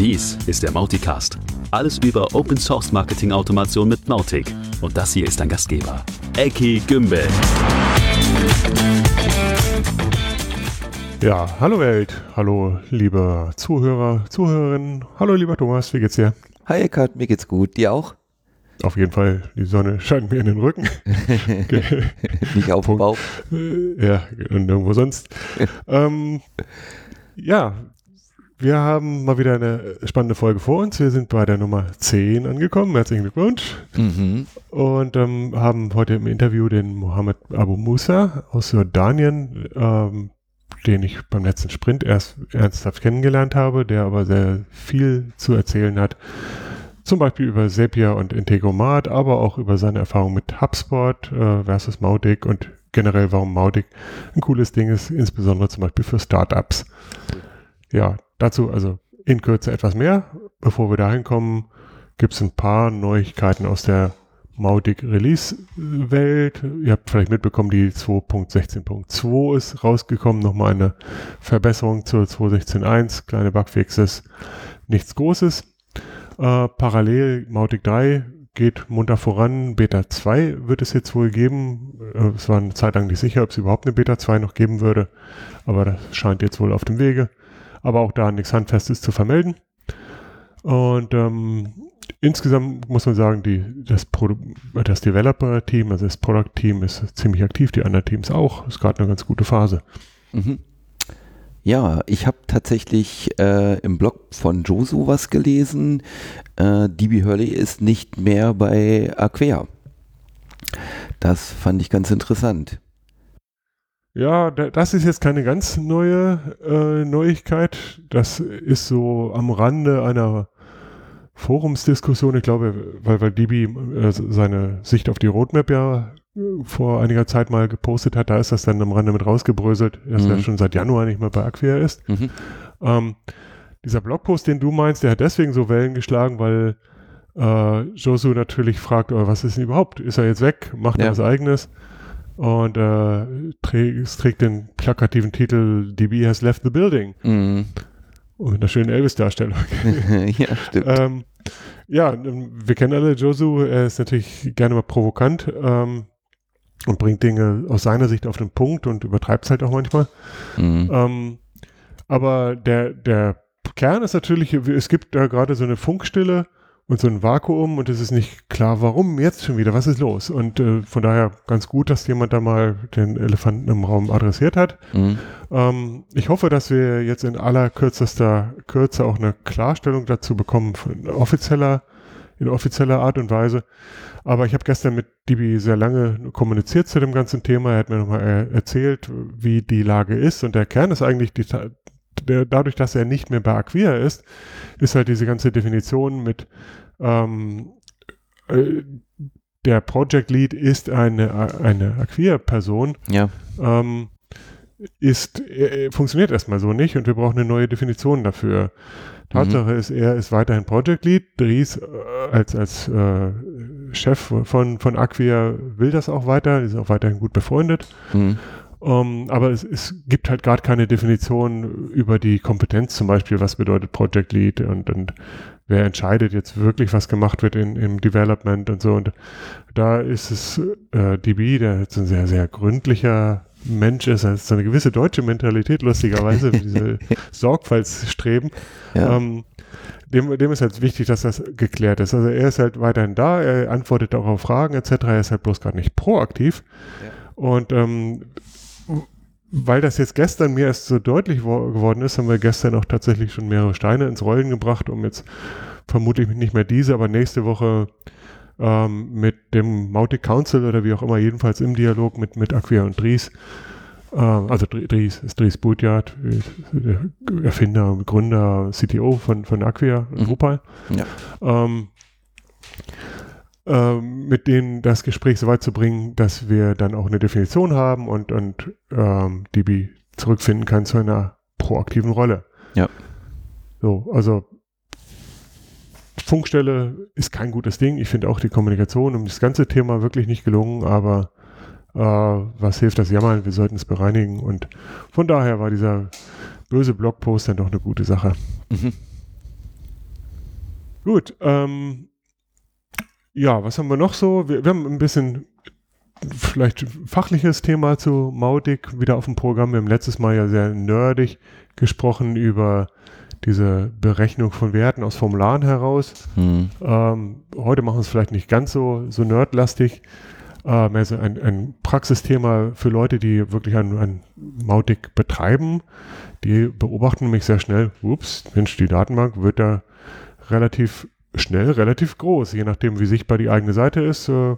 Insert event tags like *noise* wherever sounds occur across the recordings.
Dies ist der Mauticast. Alles über Open Source Marketing Automation mit Mautic. Und das hier ist dein Gastgeber, Eki Gümbel. Ja, hallo Welt, hallo liebe Zuhörer, Zuhörerinnen, hallo lieber Thomas, wie geht's dir? Hi Eckart, mir geht's gut, dir auch? Auf jeden Fall, die Sonne scheint mir in den Rücken. *laughs* Nicht auf dem Bauch. Ja, und nirgendwo sonst. *laughs* ähm, ja, wir haben mal wieder eine spannende Folge vor uns. Wir sind bei der Nummer 10 angekommen. Herzlichen Glückwunsch. Mhm. Und ähm, haben heute im Interview den Mohammed Abu Musa aus Jordanien, ähm, den ich beim letzten Sprint erst ernsthaft kennengelernt habe, der aber sehr viel zu erzählen hat. Zum Beispiel über Zapier und Integromat, aber auch über seine Erfahrung mit HubSpot äh, versus Mautic und generell, warum Mautic ein cooles Ding ist, insbesondere zum Beispiel für Startups. Ja, dazu also in Kürze etwas mehr. Bevor wir dahin kommen, gibt es ein paar Neuigkeiten aus der Mautic Release-Welt. Ihr habt vielleicht mitbekommen, die 2.16.2 ist rausgekommen. Nochmal eine Verbesserung zur 2.16.1, kleine Bugfixes, nichts Großes. Äh, parallel Mautic 3 geht munter voran. Beta 2 wird es jetzt wohl geben. Äh, es war eine Zeit lang nicht sicher, ob es überhaupt eine Beta 2 noch geben würde. Aber das scheint jetzt wohl auf dem Wege. Aber auch da nichts Handfestes zu vermelden. Und ähm, insgesamt muss man sagen, die, das, das Developer-Team, also das Product-Team ist ziemlich aktiv, die anderen Teams auch. Ist gerade eine ganz gute Phase. Mhm. Ja, ich habe tatsächlich äh, im Blog von Josu was gelesen. Äh, DB Hurley ist nicht mehr bei Aquea. Das fand ich ganz interessant. Ja, da, das ist jetzt keine ganz neue äh, Neuigkeit. Das ist so am Rande einer Forumsdiskussion. Ich glaube, weil, weil DB äh, seine Sicht auf die Roadmap ja äh, vor einiger Zeit mal gepostet hat, da ist das dann am Rande mit rausgebröselt, dass Mhm. er schon seit Januar nicht mehr bei Acquia ist. Mhm. Ähm, dieser Blogpost, den du meinst, der hat deswegen so Wellen geschlagen, weil äh, Josu natürlich fragt, oh, was ist denn überhaupt? Ist er jetzt weg? Macht er Ja. was eigenes? Und äh, trägt, es trägt den plakativen Titel DB has left the building. Mhm. Und mit einer schönen Elvis-Darstellung. *laughs* ja, stimmt. ähm, ja, ähm, wir kennen alle Josu, er ist natürlich gerne mal provokant ähm, und bringt Dinge aus seiner Sicht auf den Punkt und übertreibt es halt auch manchmal. Mhm. Ähm, aber der, der Kern ist natürlich, es gibt da gerade so eine Funkstille und so ein Vakuum und es ist nicht klar, warum jetzt schon wieder, was ist los? Und äh, von daher ganz gut, dass jemand da mal den Elefanten im Raum adressiert hat. Mhm. Ähm, ich hoffe, dass wir jetzt in aller kürzester Kürze auch eine Klarstellung dazu bekommen, von offizieller, in offizieller Art und Weise. Aber ich habe gestern mit Dibi sehr lange kommuniziert zu dem ganzen Thema. Er hat mir nochmal äh, erzählt, wie die Lage ist. Und der Kern ist eigentlich, die, der, dadurch, dass er nicht mehr bei Acquia ist, ist halt diese ganze Definition mit ähm, äh, der Project Lead ist eine, eine Acquia-Person Ja. ähm, ist, äh, funktioniert erstmal so nicht und wir brauchen eine neue Definition dafür. Tatsache ist, er ist weiterhin Project Lead. Dries äh, als, als äh, Chef von, von Acquia will das auch weiter, ist auch weiterhin gut befreundet. Mhm. Ähm, aber es, es gibt halt gerade keine Definition über die Kompetenz zum Beispiel, was bedeutet Project Lead und, und wer entscheidet jetzt wirklich, was gemacht wird in, im Development und so. Und da ist es äh, DB, der jetzt ein sehr, sehr gründlicher Mensch ist, er hat so eine gewisse deutsche Mentalität, lustigerweise, diese *laughs* Sorgfaltsstreben. Ja. Ähm, dem, dem ist halt wichtig, dass das geklärt ist. Also er ist halt weiterhin da, er antwortet auch auf Fragen etc. Er ist halt bloß gerade nicht proaktiv. Und ähm, weil das jetzt gestern mir erst so deutlich wo- geworden ist, haben wir gestern auch tatsächlich schon mehrere Steine ins Rollen gebracht, um jetzt vermutlich nicht mehr diese, aber nächste Woche ähm, mit dem Mautic Council oder wie auch immer, jedenfalls im Dialog mit, mit Acquia und Dries, ähm, also Dr- Dries ist Dries Budjat, äh, der Erfinder, Gründer, CTO von, von Acquia in Mhm. Drupal. Ja. Ähm, ähm, mit denen das Gespräch so weit zu bringen, dass wir dann auch eine Definition haben und, und ähm, DB zurückfinden kann zu einer proaktiven Rolle. Ja. So, also Funkstelle ist kein gutes Ding. Ich finde auch die Kommunikation um das ganze Thema wirklich nicht gelungen, aber äh, was hilft das Jammern? Wir sollten es bereinigen und von daher war dieser böse Blogpost dann doch eine gute Sache. Mhm. Gut, ähm, ja, was haben wir noch so? Wir, wir haben ein bisschen vielleicht fachliches Thema zu Mautic wieder auf dem Programm. Wir haben letztes Mal ja sehr nerdig gesprochen über diese Berechnung von Werten aus Formularen heraus. Hm. Ähm, heute machen wir es vielleicht nicht ganz so, so nerdlastig. Äh, mehr so ein, ein Praxisthema für Leute, die wirklich ein, ein Mautic betreiben. Die beobachten nämlich sehr schnell, ups, Mensch, die Datenbank wird da relativ schnell, relativ groß. Je nachdem, wie sichtbar die eigene Seite ist, äh,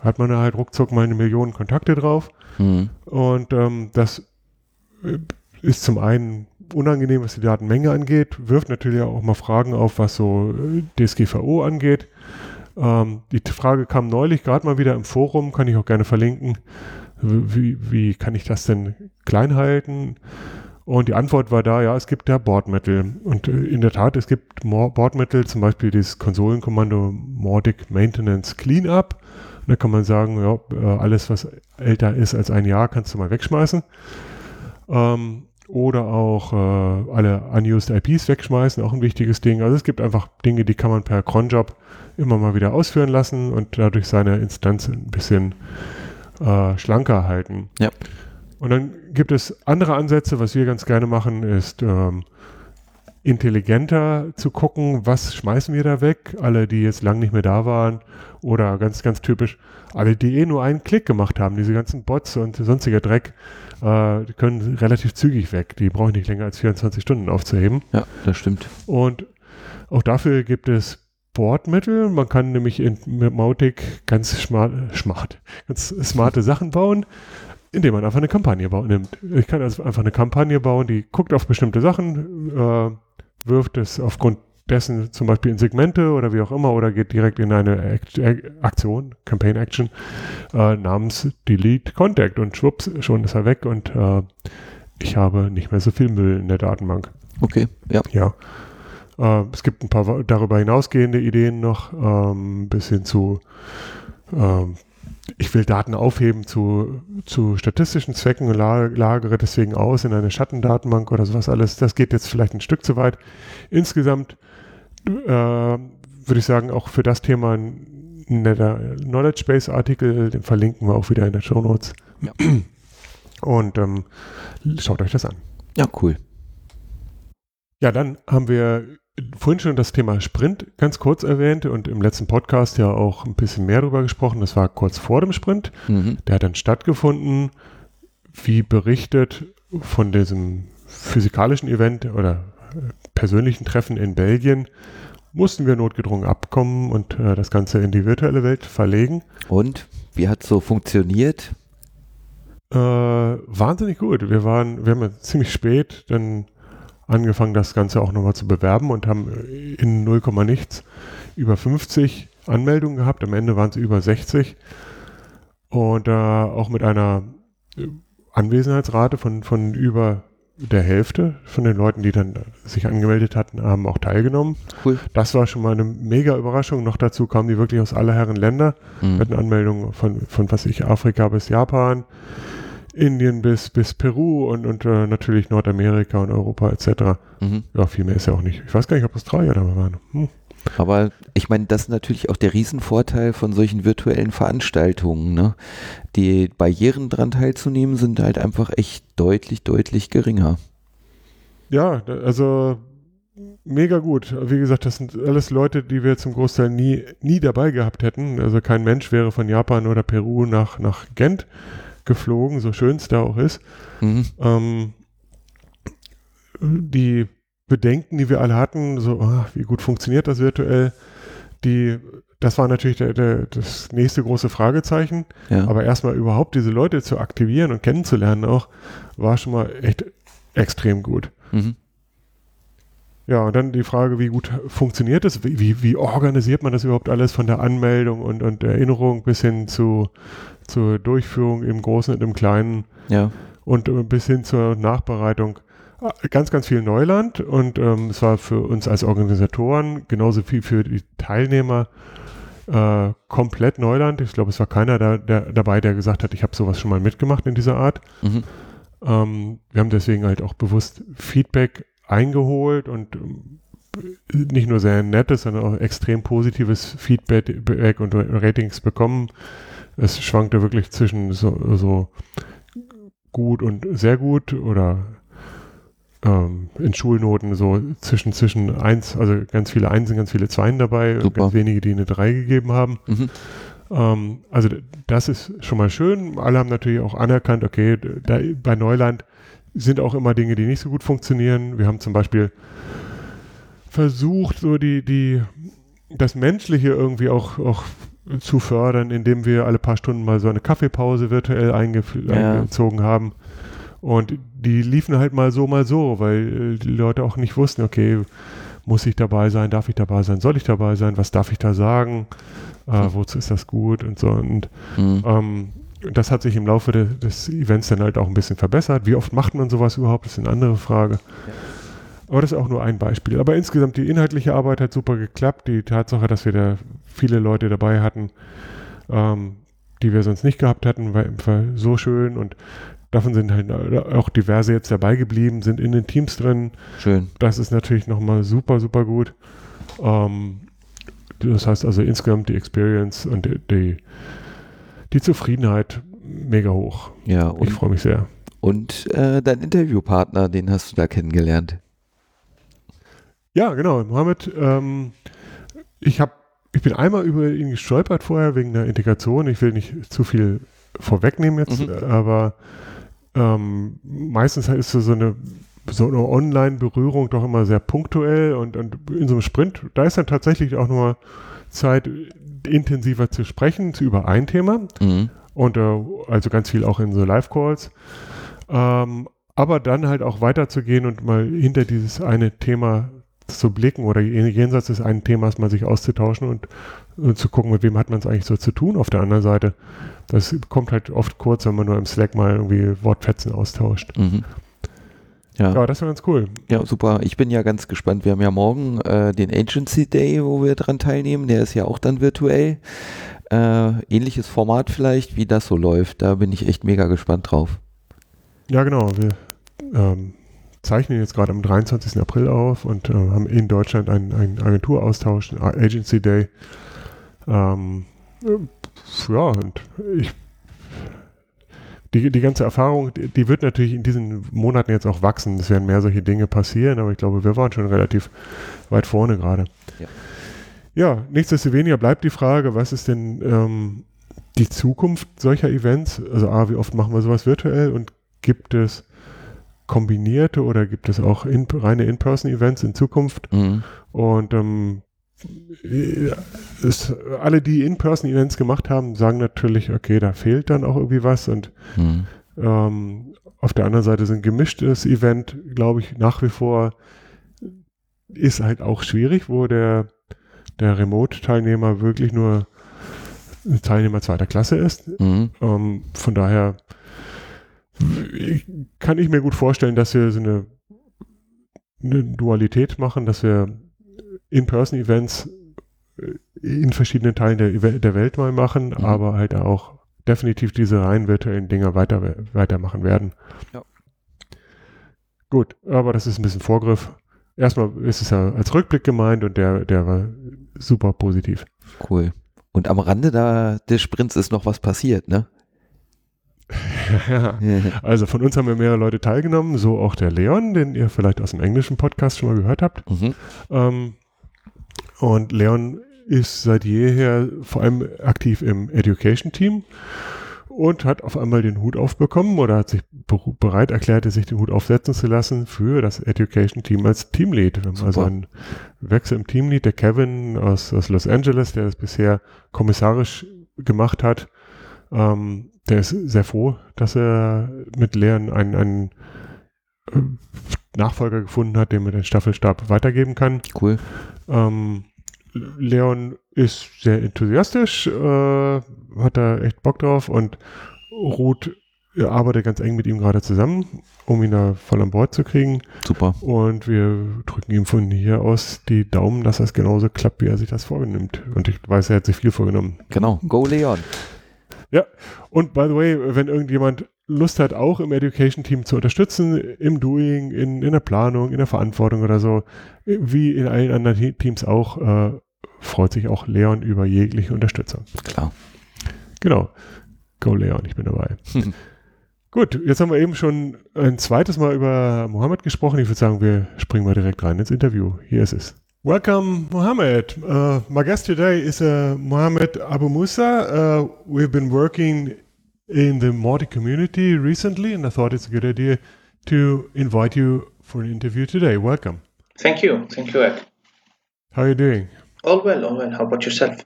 hat man da halt ruckzuck mal eine Million Kontakte drauf. Hm. Und ähm, das äh, ist zum einen unangenehm, was die Datenmenge angeht, wirft natürlich auch mal Fragen auf, was so äh, DSGVO angeht. Ähm, die Frage kam neulich gerade mal wieder im Forum, kann ich auch gerne verlinken. Wie, wie kann ich das denn klein halten? Und die Antwort war da, ja, es gibt ja Bordmittel. Und äh, in der Tat, es gibt Mo- Bordmittel, zum Beispiel dieses Konsolenkommando Mordic Maintenance Cleanup. Und da kann man sagen, ja, äh, alles, was älter ist als ein Jahr, kannst du mal wegschmeißen. Ähm, oder auch äh, alle unused IPs wegschmeißen, auch ein wichtiges Ding. Also es gibt einfach Dinge, die kann man per Cronjob immer mal wieder ausführen lassen und dadurch seine Instanz ein bisschen äh, schlanker halten. Ja. Und dann gibt es andere Ansätze, was wir ganz gerne machen, ist ähm, intelligenter zu gucken, was schmeißen wir da weg, alle, die jetzt lang nicht mehr da waren oder ganz, ganz typisch, alle, die eh nur einen Klick gemacht haben, diese ganzen Bots und sonstiger Dreck, äh, die können relativ zügig weg. Die brauchen nicht länger als 24 Stunden aufzuheben. Ja, das stimmt. Und auch dafür gibt es Bordmittel. Man kann nämlich in, mit Mautic ganz smart, smart, ganz smarte Sachen bauen, indem man einfach eine Kampagne baut, nimmt. Ich kann also einfach eine Kampagne bauen, die guckt auf bestimmte Sachen, äh, wirft es aufgrund dessen zum Beispiel in Segmente oder wie auch immer oder geht direkt in eine Act Aktion, Campaign Action, äh, namens Delete Contact und schwupps, schon ist er weg und äh, ich habe nicht mehr so viel Müll in der Datenbank. Okay, ja. Ja. Äh, es gibt ein paar darüber hinausgehende Ideen noch, ähm, bis hin zu, ähm, ich will Daten aufheben zu, zu statistischen Zwecken und la lagere deswegen aus in eine Schattendatenbank oder sowas alles. Das geht jetzt vielleicht ein Stück zu weit. Insgesamt äh, würde ich sagen, auch für das Thema ein netter Knowledge Base Artikel, den verlinken wir auch wieder in den Show Notes. Ja. Und ähm, schaut euch das an. Ja, cool. Ja, dann haben wir vorhin schon das Thema Sprint ganz kurz erwähnt und im letzten Podcast ja auch ein bisschen mehr darüber gesprochen. Das war kurz vor dem Sprint. Mhm. Der hat dann stattgefunden, wie berichtet von diesem physikalischen Event oder äh, persönlichen Treffen in Belgien, mussten wir notgedrungen abkommen und äh, das Ganze in die virtuelle Welt verlegen. Und wie hat so funktioniert? Äh, wahnsinnig gut. Wir waren, wir haben ja ziemlich spät dann angefangen, das Ganze auch nochmal zu bewerben und haben äh, in 0, nichts über 50 Anmeldungen gehabt. Am Ende waren es über 60 und äh, auch mit einer äh, Anwesenheitsrate von, von über der Hälfte von den Leuten, die dann sich angemeldet hatten, haben auch teilgenommen. Cool. Das war schon mal eine mega Überraschung. Noch dazu kamen die wirklich aus aller Herren Länder. Wir Mhm. hatten Anmeldungen von, von was ich, Afrika bis Japan, Indien bis, bis Peru und, und äh, natürlich Nordamerika und Europa etc. Mhm. Ja, viel mehr ist ja auch nicht. Ich weiß gar nicht, ob Australier dabei waren. Hm. Aber ich meine, das ist natürlich auch der Riesenvorteil von solchen virtuellen Veranstaltungen. Ne? Die Barrieren dran teilzunehmen sind halt einfach echt deutlich, deutlich geringer. Ja, also mega gut. Wie gesagt, das sind alles Leute, die wir zum Großteil nie, nie dabei gehabt hätten. Also kein Mensch wäre von Japan oder Peru nach, nach Gent geflogen, so schön es da auch ist. Mhm. Ähm, die Bedenken, die wir alle hatten, so, ah, wie gut funktioniert das virtuell, die, das war natürlich der, der, das nächste große Fragezeichen. Ja. Aber erstmal überhaupt diese Leute zu aktivieren und kennenzulernen auch, war schon mal echt extrem gut. Mhm. Ja, und dann die Frage, wie gut funktioniert das? Wie, wie, wie organisiert man das überhaupt alles von der Anmeldung und, und Erinnerung bis hin zu, zur Durchführung im Großen und im Kleinen? ja. und äh, bis hin zur Nachbereitung äh, ganz, ganz viel Neuland und ähm, es war für uns als Organisatoren genauso viel für die Teilnehmer äh, komplett Neuland. Ich glaube, es war keiner da, der, dabei, der gesagt hat, ich habe sowas schon mal mitgemacht in dieser Art. Mhm. Ähm, wir haben deswegen halt auch bewusst Feedback eingeholt und ähm, nicht nur sehr nettes, sondern auch extrem positives Feedback und Ratings bekommen. Es schwankte wirklich zwischen so, so gut und sehr gut oder ähm, in Schulnoten so zwischen, zwischen eins, also ganz viele Einsen, ganz viele Zweien dabei, Super. ganz wenige, die eine drei gegeben haben. Mhm. Ähm, also das ist schon mal schön. Alle haben natürlich auch anerkannt, okay, da, bei Neuland sind auch immer Dinge, die nicht so gut funktionieren. Wir haben zum Beispiel versucht, so die, die, das Menschliche irgendwie auch, auch zu fördern, indem wir alle paar Stunden mal so eine Kaffeepause virtuell ja. eingezogen haben. Und die liefen halt mal so, mal so, weil äh, die Leute auch nicht wussten, okay, muss ich dabei sein, darf ich dabei sein, soll ich dabei sein, was darf ich da sagen, äh, wozu ist das gut und so. Und mhm. ähm, das hat sich im Laufe de, des Events dann halt auch ein bisschen verbessert. Wie oft macht man sowas überhaupt, das ist eine andere Frage. Ja. Aber das ist auch nur ein Beispiel. Aber insgesamt die inhaltliche Arbeit hat super geklappt. Die Tatsache, dass wir da viele Leute dabei hatten, ähm, die wir sonst nicht gehabt hatten, war, war so schön und davon sind halt auch diverse jetzt dabei geblieben, sind in den Teams drin. Schön. Das ist natürlich nochmal super, super gut. Ähm, das heißt also insgesamt die Experience und die, die, die Zufriedenheit mega hoch. Ja, und, ich freue mich sehr. Und äh, dein Interviewpartner, den hast du da kennengelernt. Ja, genau. Mohammed, ähm, ich habe ich bin einmal über ihn gestolpert vorher wegen der Integration. Ich will nicht zu viel vorwegnehmen jetzt, mhm. aber ähm, meistens ist so eine, so eine Online-Berührung doch immer sehr punktuell und, und in so einem Sprint, da ist dann tatsächlich auch nur Zeit, intensiver zu sprechen über ein Thema mhm. und äh, also ganz viel auch in so Live-Calls. Ähm, aber dann halt auch weiterzugehen und mal hinter dieses eine Thema zu blicken oder jenseits des einen Themas mal sich auszutauschen und, und zu gucken, mit wem hat man es eigentlich so zu tun auf der anderen Seite. Das kommt halt oft kurz, wenn man nur im Slack mal irgendwie Wortfetzen austauscht. Mhm. Ja. ja, das war ganz cool. Ja, super. Ich bin ja ganz gespannt. Wir haben ja morgen äh, den Agency Day, wo wir dran teilnehmen. Der ist ja auch dann virtuell. Äh, ähnliches Format vielleicht, wie das so läuft. Da bin ich echt mega gespannt drauf. Ja, genau. Wir ähm, zeichnen jetzt gerade am 23. April auf und äh, haben in Deutschland einen, einen Agenturaustausch, einen Agency Day. Ähm, ja, und ich die, die ganze Erfahrung, die, die, wird natürlich in diesen Monaten jetzt auch wachsen. Es werden mehr solche Dinge passieren, aber ich glaube, wir waren schon relativ weit vorne gerade. Ja. ja, nichtsdestoweniger bleibt die Frage, was ist denn ähm, die Zukunft solcher Events? Also A, wie oft machen wir sowas virtuell und gibt es kombinierte oder gibt es auch in, reine In-Person-Events in Zukunft? Mhm. Und ähm, ist, alle, die In-Person-Events gemacht haben, sagen natürlich, okay, da fehlt dann auch irgendwie was. Und mhm. ähm, auf der anderen Seite sind gemischtes Event, glaube ich, nach wie vor ist halt auch schwierig, wo der, der Remote-Teilnehmer wirklich nur ein Teilnehmer zweiter Klasse ist. Mhm. Ähm, von daher kann ich mir gut vorstellen, dass wir so eine, eine Dualität machen, dass wir In-Person-Events äh, in verschiedenen Teilen der, der Welt mal machen, mhm. aber halt auch definitiv diese rein virtuellen Dinger weiter, weitermachen werden. Ja. Gut, aber das ist ein bisschen Vorgriff. Erstmal ist es ja als Rückblick gemeint und der, der war super positiv. Cool. Und am Rande da des Sprints ist noch was passiert, ne? *laughs* ja, also von uns haben wir mehrere Leute teilgenommen, so auch der Leon, den ihr vielleicht aus dem englischen Podcast schon mal gehört habt. Mhm. Ähm, und Leon ist seit jeher vor allem aktiv im Education Team und hat auf einmal den Hut aufbekommen oder hat sich bereit erklärt, sich den Hut aufsetzen zu lassen für das Education Team als Teamlead. Wir haben also einen Wechsel im Teamlead, der Kevin aus, aus Los Angeles, der das bisher kommissarisch gemacht hat, ähm, der ist sehr froh, dass er mit Leon einen, einen äh, Nachfolger gefunden hat, den er den Staffelstab weitergeben kann. Cool. Ähm, Leon ist sehr enthusiastisch, äh, hat da echt Bock drauf und Ruth arbeitet ganz eng mit ihm gerade zusammen, um ihn da voll an Bord zu kriegen. Super. Und wir drücken ihm von hier aus die Daumen, dass das genauso klappt, wie er sich das vornimmt. Und ich weiß, er hat sich viel vorgenommen. Genau. Go Leon. Ja, und by the way, wenn irgendjemand Lust hat, auch im Education-Team zu unterstützen, im Doing, in, in der Planung, in der Verantwortung oder so, wie in allen anderen Teams auch, äh, freut sich auch Leon über jegliche Unterstützung. Klar. Genau. Go Leon, ich bin dabei. *laughs* Gut, jetzt haben wir eben schon ein zweites Mal über Mohammed gesprochen. Ich würde sagen, wir springen mal direkt rein ins Interview. Hier ist es. Welcome, Mohammed. Uh, my guest today is uh, Mohammed Abu Musa. Uh, we've been working in the Mautic community recently, and I thought it's a good idea to invite you for an interview today. Welcome. Thank you. Thank you, Ed. How are you doing? All well, all well. How about yourself?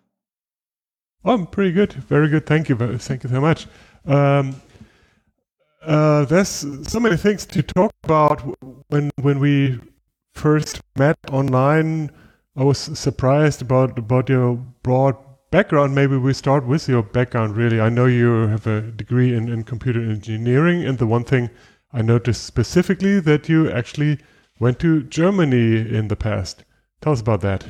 Oh, I'm pretty good. Very good. Thank you. Thank you so much. Um, uh, there's so many things to talk about when when we first met online. I was surprised about about your broad background. Maybe we start with your background. Really, I know you have a degree in, in computer engineering, and the one thing I noticed specifically that you actually went to Germany in the past. Tell us about that.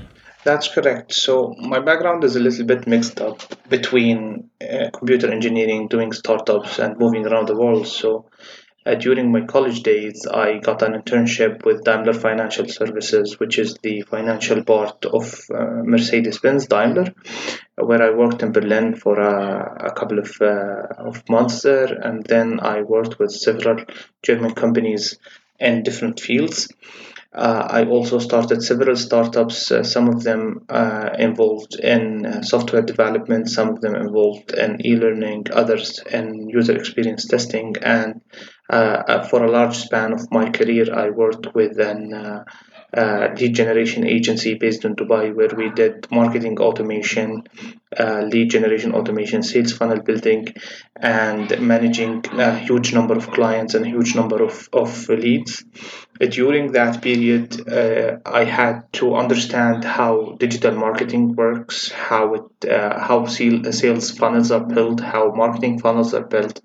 That's correct. So my background is a little bit mixed up between uh, computer engineering, doing startups, and moving around the world. So during my college days, I got an internship with Daimler Financial Services, which is the financial part of uh, Mercedes-Benz Daimler, where I worked in Berlin for a, a couple of, uh, of months there, and then I worked with several German companies in different fields. Uh, I also started several startups, uh, some of them uh, involved in uh, software development, some of them involved in e learning, others in user experience testing. And uh, uh, for a large span of my career, I worked with an uh, lead generation agency based in Dubai, where we did marketing automation, uh, lead generation automation, sales funnel building, and managing a huge number of clients and a huge number of, of leads. During that period, uh, I had to understand how digital marketing works, how it, uh, how sales funnels are built, how marketing funnels are built,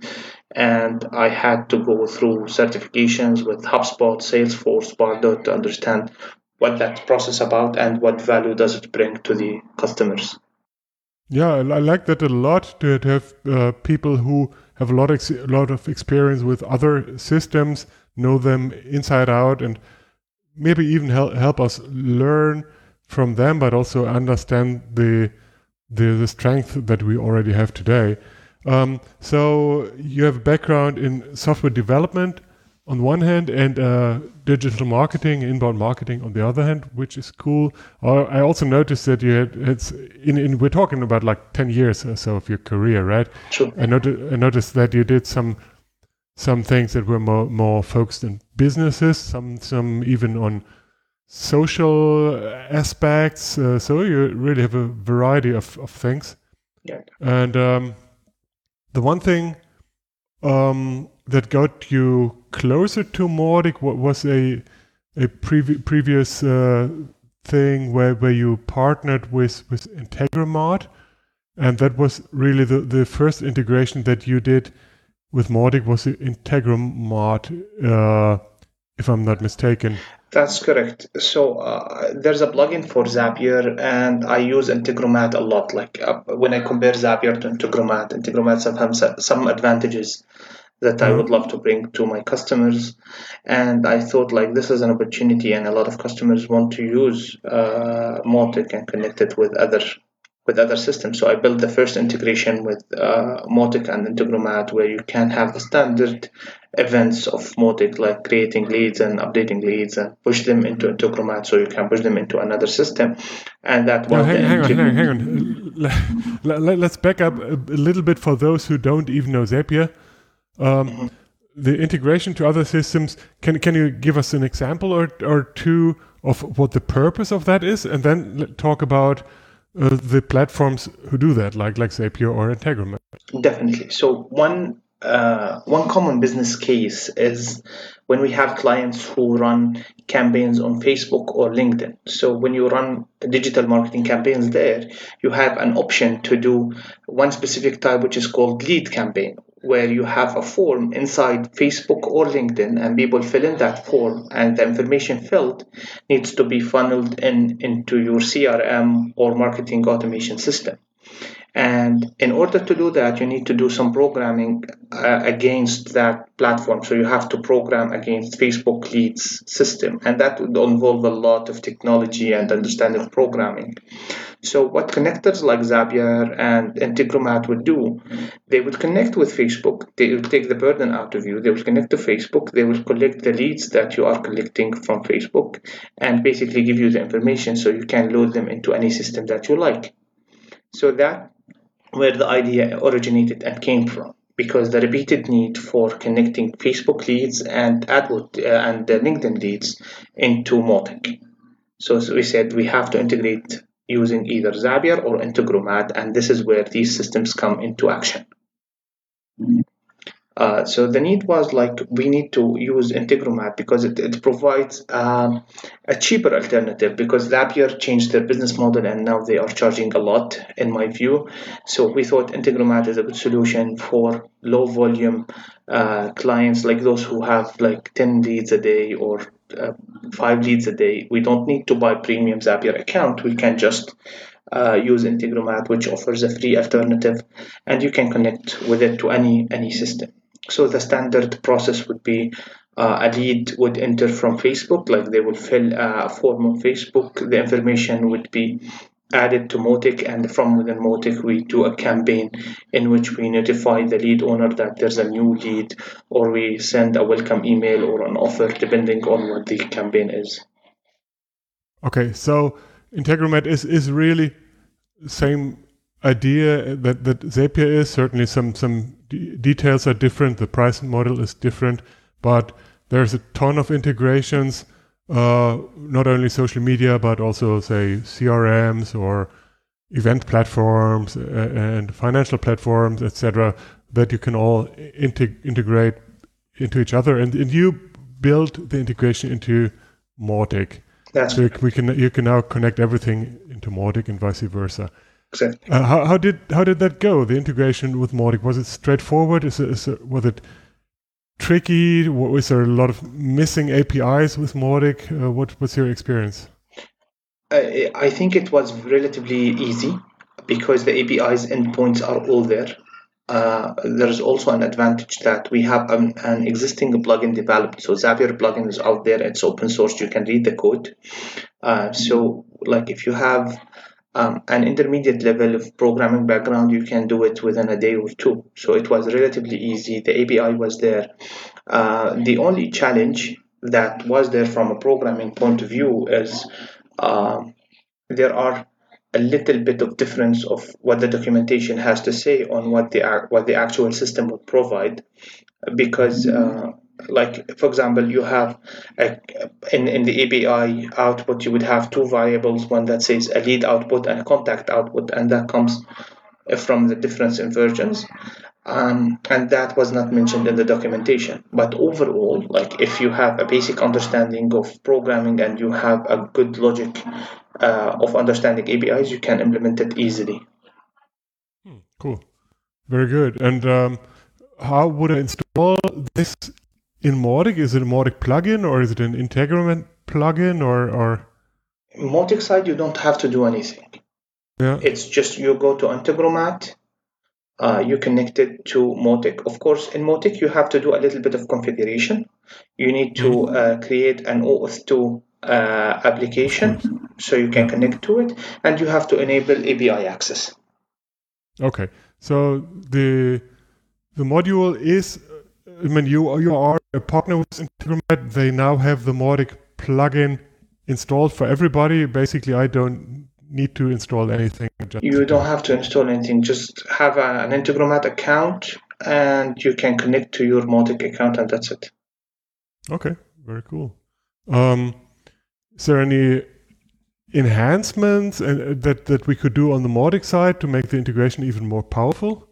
and I had to go through certifications with HubSpot, Salesforce, Pardot to understand what that process about and what value does it bring to the customers. Yeah, I like that a lot to, have uh, people who have a lot, ex- lot of experience with other systems, know them inside out, and maybe even help, help us learn from them, but also understand the, the, the strength that we already have today. Um, so you have a background in software development on one hand and uh, digital marketing, inbound marketing on the other hand, which is cool. Uh, I also noticed that you had it's in, in we're talking about like ten years or so of your career, right? Sure. I noticed I noticed that you did some some things that were more more focused on businesses, some some even on social aspects. Uh, so you really have a variety of, of things. Yeah. And um, the one thing um, that got you closer to Mautic was a a previ- previous uh, thing where, where you partnered with with Integromat, and that was really the, the first integration that you did with Mautic was Integromat, uh, if I'm not mistaken. That's correct. So uh, there's a plugin for Zapier, and I use Integromat a lot. Like uh, when I compare Zapier to Integromat, Integromat has some advantages that I would love to bring to my customers. And I thought like this is an opportunity, and a lot of customers want to use uh, Mautic and connect it with other with other systems. So I built the first integration with uh, Mautic and Integromat, where you can have the standard events of Mautic, like creating leads and updating leads, and push them into Integromat, so you can push them into another system. And that one. hang, hang, on, hang on, hang on. Let's back up a little bit for those who don't even know Zapier. Um, mm-hmm. The integration to other systems. Can can you give us an example or or two of what the purpose of that is, and then talk about uh, the platforms who do that, like like Zapier or Integromat? Definitely. So one uh, one common business case is when we have clients who run campaigns on Facebook or LinkedIn. So when you run digital marketing campaigns there, you have an option to do one specific type, which is called lead campaign, where you have a form inside Facebook or LinkedIn, and people fill in that form, and the information filled needs to be funneled in into your CRM or marketing automation system. And in order to do that, you need to do some programming uh, against that platform. So you have to program against Facebook leads system, and that would involve a lot of technology and understanding programming. So what connectors like Zapier and Integromat would do, they would connect with Facebook. They would take the burden out of you. They will connect to Facebook. They will collect the leads that you are collecting from Facebook and basically give you the information so you can load them into any system that you like. So that where the idea originated and came from because the repeated need for connecting Facebook leads and AdWords uh, and LinkedIn leads into Mautic. So, so we said we have to integrate using either Zapier or Integromat, and this is where these systems come into action. Uh, so the need was like we need to use Integromat because it, it provides um, a cheaper alternative because Zapier changed their business model and now they are charging a lot in my view. So we thought Integromat is a good solution for low volume uh, clients like those who have like 10 leads a day or uh, five leads a day. We don't need to buy premium Zapier account. We can just uh, use Integromat, which offers a free alternative, and you can connect with it to any any system. So the standard process would be uh, a lead would enter from Facebook, like they will fill a form on Facebook. The information would be added to Mautic, and from within Mautic, we do a campaign in which we notify the lead owner that there's a new lead, or we send a welcome email or an offer, depending on what the campaign is. Okay, so Integromat is is really same idea that that Zapier is. Certainly, some some d- details are different. The pricing model is different, but there's a ton of integrations uh, not only social media but also say CRMs or event platforms uh, and financial platforms, etc., that you can all integ- integrate into each other. And, and you build the integration into Mautic. That's so we can you can now connect everything into Mautic and vice versa. Exactly. Uh, how, how did how did that go? The integration with Mautic was it straightforward? Is it, is it, was it tricky? Was there a lot of missing APIs with Mautic? Uh, what was your experience? I, I think it was relatively easy because the API's endpoints are all there. Uh, there is also an advantage that we have an, an existing plugin developed. So Zapier plugin is out there. It's open source. You can read the code. Uh, so like if you have um, an intermediate level of programming background, you can do it within a day or two. So it was relatively easy. The API was there. Uh, the only challenge that was there from a programming point of view is um, there are a little bit of difference of what the documentation has to say on what the what the actual system would provide, because uh, like for example you have a, in, in the API output you would have two variables one that says a lead output and a contact output and that comes from the difference in versions. Um, and that was not mentioned in the documentation. But overall like if you have a basic understanding of programming and you have a good logic uh, of understanding APIs you can implement it easily. Hmm, cool, very good. And um, how would I install this in Mautic? Is it a Mautic plugin or is it an Integromat plugin or or Mautic side you don't have to do anything yeah? It's just you go to Integromat, uh, you connect it to Mautic. Of course, in Mautic, you have to do a little bit of configuration. You need to uh, create an OAuth2 uh, application so you can connect to it, and you have to enable API access. Okay, so the the module is. I mean, you you are a partner with Integromat. They now have the Mautic plugin installed for everybody. Basically, I don't need to install anything. Just You don't have to install anything, just have a, an Integromat account and you can connect to your Mautic account, and that's it. Okay, very cool. Um, is there any enhancements uh, that that we could do on the Mautic side to make the integration even more powerful?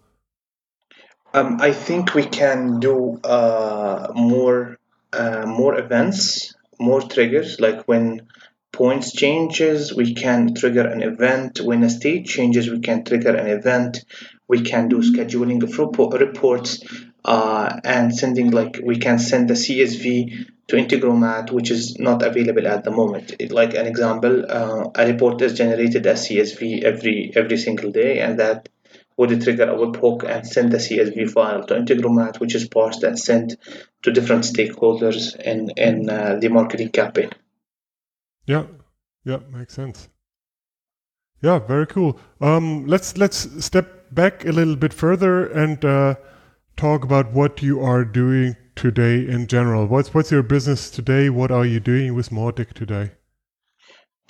Um, I think we can do uh, more uh, more events, more triggers. Like when points changes, we can trigger an event. When a state changes, we can trigger an event. We can do scheduling of repo- reports uh, and sending like we can send the CSV to Integromat, which is not available at the moment. It- like an example, uh, a report is generated as CSV every every single day, and that would trigger a webhook and send the CSV file to Integromat, which is parsed and sent to different stakeholders in in uh, the marketing campaign. Yeah, yeah, makes sense. Yeah, very cool. Um, let's let's step back a little bit further and uh, talk about what you are doing today in general. What's what's your business today? What are you doing with Mautic today?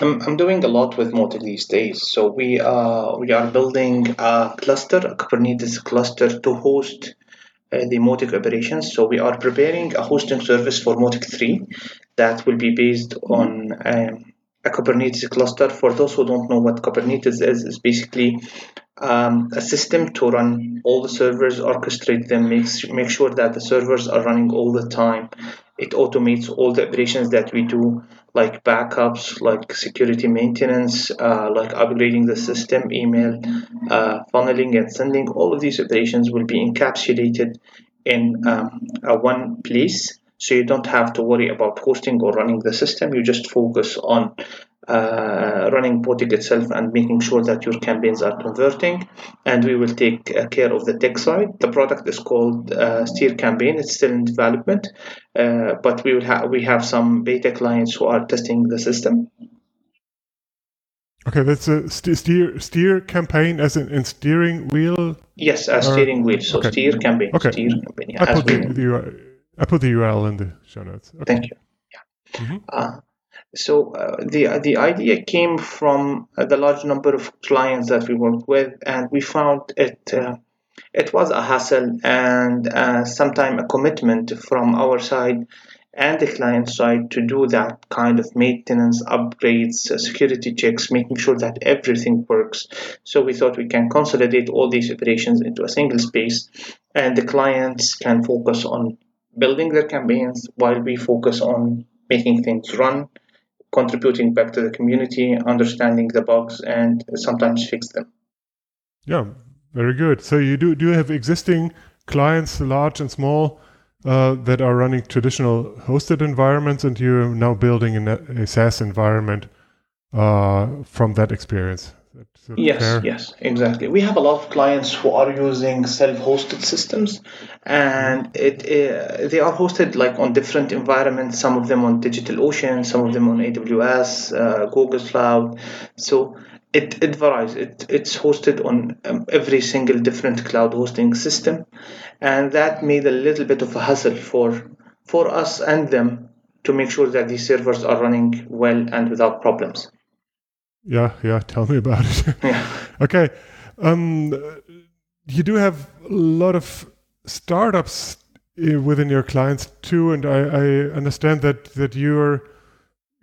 I'm, I'm doing a lot with Mautic these days. So we uh we are building a cluster, a Kubernetes cluster to host uh, the Mautic operations. So we are preparing a hosting service for Mautic 3 that will be based on um, a Kubernetes cluster. For those who don't know what Kubernetes is, is basically um, a system to run all the servers, orchestrate them, make, make sure that the servers are running all the time. It automates all the operations that we do, like backups, like security maintenance, uh, like upgrading the system, email, uh, funneling, and sending. All of these operations will be encapsulated in um, one place so you don't have to worry about hosting or running the system you just focus on uh, running Mautic itself and making sure that your campaigns are converting. And we will take uh, care of the tech side. The product is called uh, Steer Campaign. It's still in development, uh, but we will have we have some beta clients who are testing the system. Okay, that's a steer steer campaign as in, in steering wheel. Yes, a steering wheel. So okay. steer campaign. Okay. Steer campaign. Yeah, I put the, the, I put the URL in the show notes. Okay. Thank you. Yeah. Mm-hmm. Uh, so uh, the the idea came from uh, the large number of clients that we worked with, and we found it uh, it was a hassle and uh, sometimes a commitment from our side and the client side to do that kind of maintenance, upgrades, uh, security checks, making sure that everything works. So we thought we can consolidate all these operations into a single space, and the clients can focus on building their campaigns while we focus on making things run contributing back to the community, understanding the bugs, and sometimes fix them. Yeah, very good. So you do do you have existing clients, large and small, uh, that are running traditional hosted environments, and you're now building a, a SaaS environment uh, from that experience? Yes, fair? yes, exactly. We have a lot of clients who are using self-hosted systems, and it uh, they are hosted like on different environments. Some of them on DigitalOcean, some of them on AWS, uh, Google Cloud. So it, it varies. It, it's hosted on um, every single different cloud hosting system, and that made a little bit of a hassle for for us and them to make sure that these servers are running well and without problems. Yeah, yeah. Tell me about it. *laughs* yeah. Okay. Um, you do have a lot of startups within your clients too, and I, I understand that that you're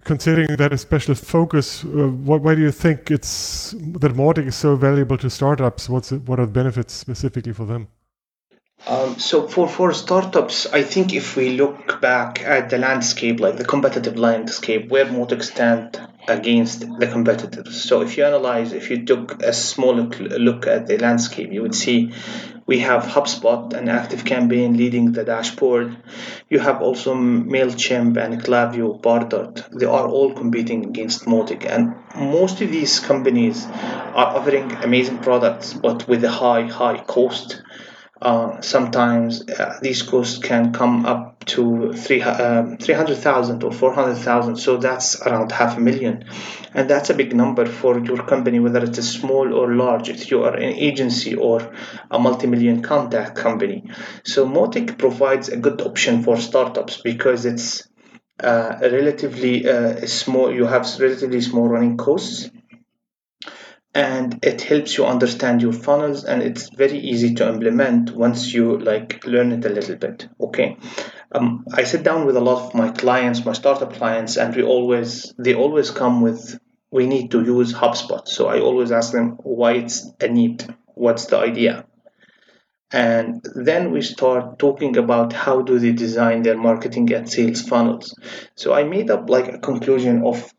considering that a special focus. Uh, what, why do you think it's that Mautic is so valuable to startups? What's what are the benefits specifically for them? Um, so for, for startups, I think if we look back at the landscape, like the competitive landscape, where Mautic stand against the competitors. So if you analyze, if you took a small look at the landscape, you would see we have HubSpot and ActiveCampaign leading the dashboard. You have also MailChimp and Klaviyo, Pardot. They are all competing against Mautic. And most of these companies are offering amazing products, but with a high, high cost. Uh, sometimes uh, these costs can come up to three, um, 300,000 or 400,000. So that's around half a million. And that's a big number for your company, whether it's a small or large, if you are an agency or a multi million contact company. So Mautic provides a good option for startups because it's uh, relatively uh, small, you have relatively small running costs and it helps you understand your funnels and it's very easy to implement once you like learn it a little bit. Okay. Um, i sit down with a lot of my clients my startup clients and we always they always come with we need to use hubspot. So i always ask them why it's a need. What's the idea? And then we start talking about how do they design their marketing and sales funnels. So i made up like a conclusion of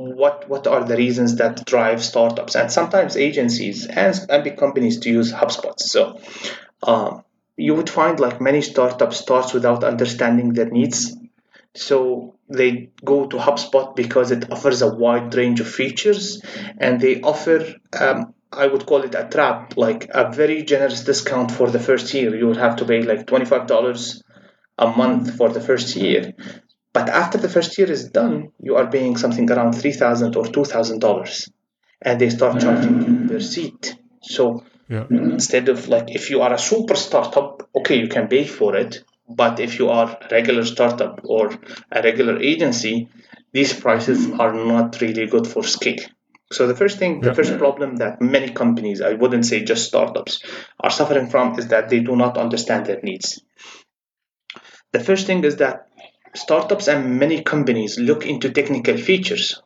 what what are the reasons that drive startups and sometimes agencies and, and big companies to use HubSpot. So um, you would find like many startups starts without understanding their needs. So they go to HubSpot because it offers a wide range of features and they offer um, I would call it a trap, like a very generous discount for the first year. You would have to pay like $25 a month for the first year. But after the first year is done, you are paying something around 3,000 or $2,000. And they start charging you per seat. So Yeah. instead of like, if you are a super startup, okay, you can pay for it. But if you are a regular startup or a regular agency, these prices are not really good for scale. So the first thing, the first problem that many companies, I wouldn't say just startups, are suffering from is that they do not understand their needs. The first thing is that startups and many companies look into technical features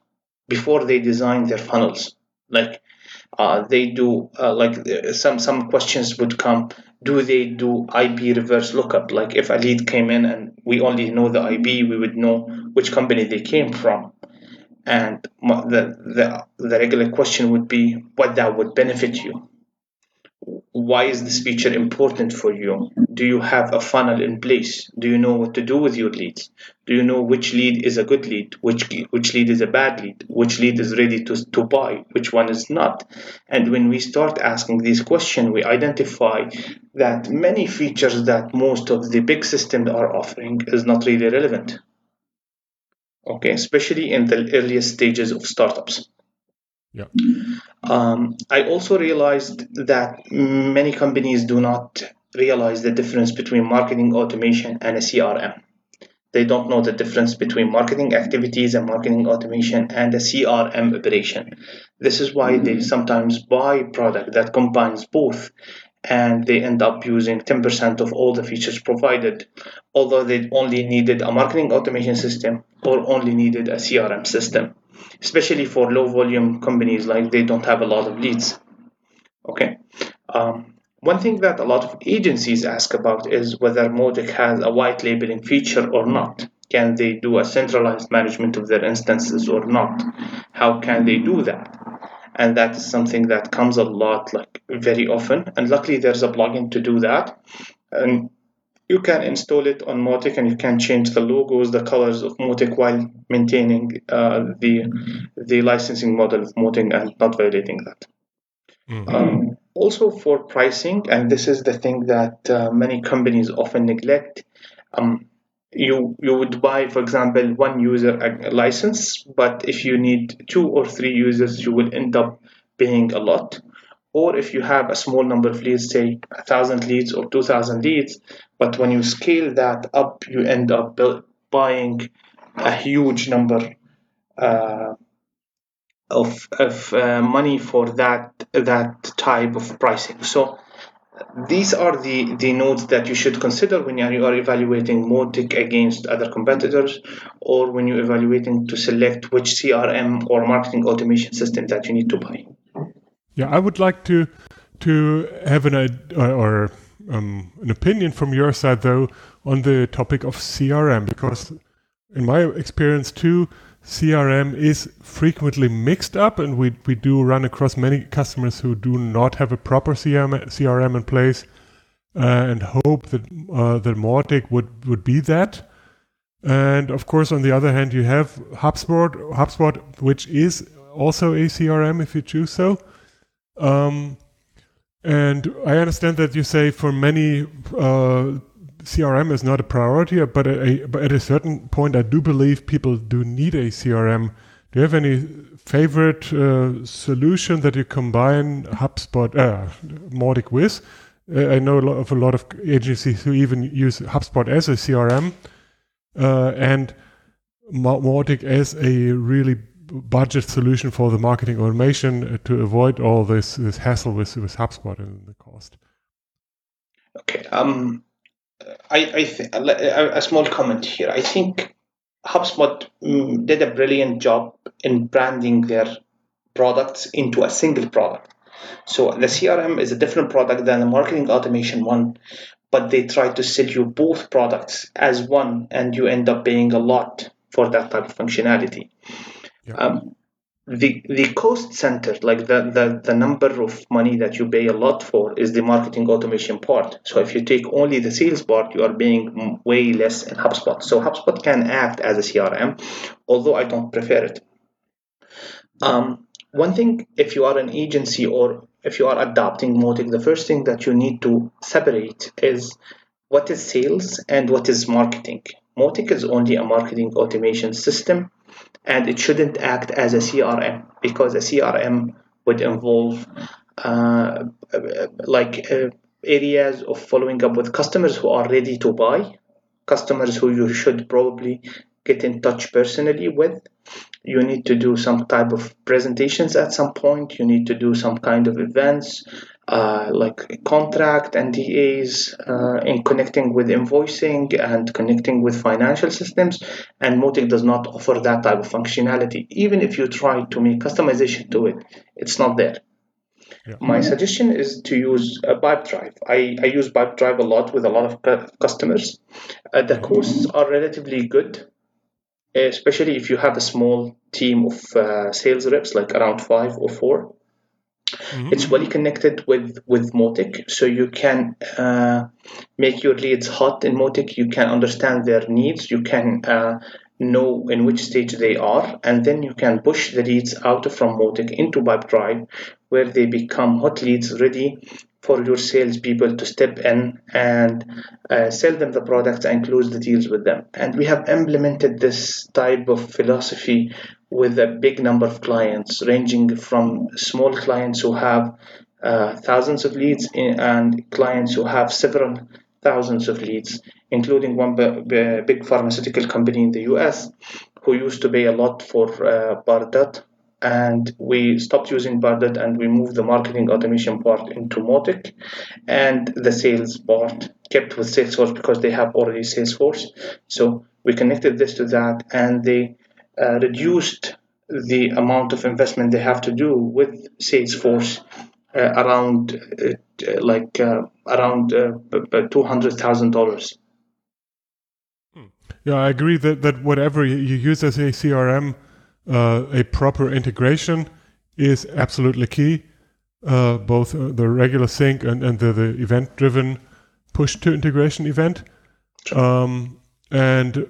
before they design their funnels. Like uh, they do, uh, like uh, some some questions would come. Do they do IP reverse lookup? Like if a lead came in and we only know the IP, we would know which company they came from. And the the the regular question would be what that would benefit you why is this feature important for you? Do you have a funnel in place? Do you know what to do with your leads? Do you know which lead is a good lead? Which which lead is a bad lead? Which lead is ready to, to buy? Which one is not? And when we start asking these questions, we identify that many features that most of the big systems are offering is not really relevant. Okay, especially in the earliest stages of startups. Yeah. Um, I also realized that many companies do not realize the difference between marketing automation and a CRM. They don't know the difference between marketing activities and marketing automation and a CRM operation. This is why they sometimes buy a product that combines both and they end up using 10% of all the features provided, although they only needed a marketing automation system or only needed a CRM system, especially for low volume companies like they don't have a lot of leads. Okay. Um, one thing that a lot of agencies ask about is whether Mautic has a white labeling feature or not. Can they do a centralized management of their instances or not? How can they do that? And that is something that comes a lot, like very often. And luckily, there's a plugin to do that. And you can install it on Mautic and you can change the logos, the colors of Mautic while maintaining uh, the the licensing model of Mautic and not violating that. Um, also for pricing, and this is the thing that uh, many companies often neglect. Um, you you would buy, for example, one user license, but if you need two or three users, you will end up paying a lot. Or if you have a small number of leads, say a thousand leads or two thousand leads, but when you scale that up, you end up buying a huge number uh, of of uh, money for that that type of pricing. So these are the, the nodes that you should consider when you are evaluating Mautic against other competitors or when you're evaluating to select which CRM or marketing automation system that you need to buy. Yeah, I would like to to have an or, or um, an opinion from your side though on the topic of CRM because in my experience too, CRM is frequently mixed up, and we we do run across many customers who do not have a proper CRM CRM in place, uh, and hope that uh, that Mautic would would be that. And of course, on the other hand, you have HubSpot, HubSpot, which is also a CRM if you choose so. Um, and I understand that you say for many uh, CRM is not a priority, but, a, but at a certain point, I do believe people do need a CRM. Do you have any favorite uh, solution that you combine HubSpot, uh, Mautic with? Uh, I know a lot of a lot of agencies who even use HubSpot as a CRM, uh, and Mautic as a really budget solution for the marketing automation uh, to avoid all this, this hassle with, with HubSpot and the cost. Okay. Um, I, I th- a, a small comment here. I think HubSpot mm, did a brilliant job in branding their products into a single product. So the CRM is a different product than the marketing automation one, but they try to sell you both products as one, and you end up paying a lot for that type of functionality. Yeah. Um, the the cost center, like the, the the number of money that you pay a lot for, is the marketing automation part. So if you take only the sales part, you are paying way less in HubSpot. So HubSpot can act as a CRM, although I don't prefer it. Um, one thing, if you are an agency or if you are adopting Mautic, the first thing that you need to separate is what is sales and what is marketing. Mautic is only a marketing automation system and it shouldn't act as a CRM because a CRM would involve uh, like uh, areas of following up with customers who are ready to buy, customers who you should probably get in touch personally with. You need to do some type of presentations at some point. You need to do some kind of events uh, like contract NDAs uh, in connecting with invoicing and connecting with financial systems. And Mautic does not offer that type of functionality. Even if you try to make customization to it, it's not there. Yeah. My suggestion is to use a Pipedrive. I, I use Pipedrive a lot with a lot of customers. Uh, the costs are relatively good, especially if you have a small team of uh, sales reps, like around five or 4 mm-hmm. It's well connected with with Mautic, so you can uh, make your leads hot in Mautic. You can understand their needs. You can uh, know in which stage they are, and then you can push the leads out from Mautic into Pipedrive, where they become hot leads ready for your salespeople to step in and uh, sell them the products and close the deals with them. And we have implemented this type of philosophy with a big number of clients, ranging from small clients who have uh, thousands of leads in, and clients who have several thousands of leads, including one b- b- big pharmaceutical company in the US who used to pay a lot for uh, Pardot. And we stopped using Pardot and we moved the marketing automation part into Mautic and the sales part kept with Salesforce because they have already Salesforce. So we connected this to that and they uh, reduced the amount of investment they have to do with Salesforce uh, around uh, like uh, around two hundred thousand dollars. Yeah, I agree that that whatever you use as a CRM, a proper integration is absolutely key. Uh, both the regular sync and, and the, the event driven push to integration event. Um, and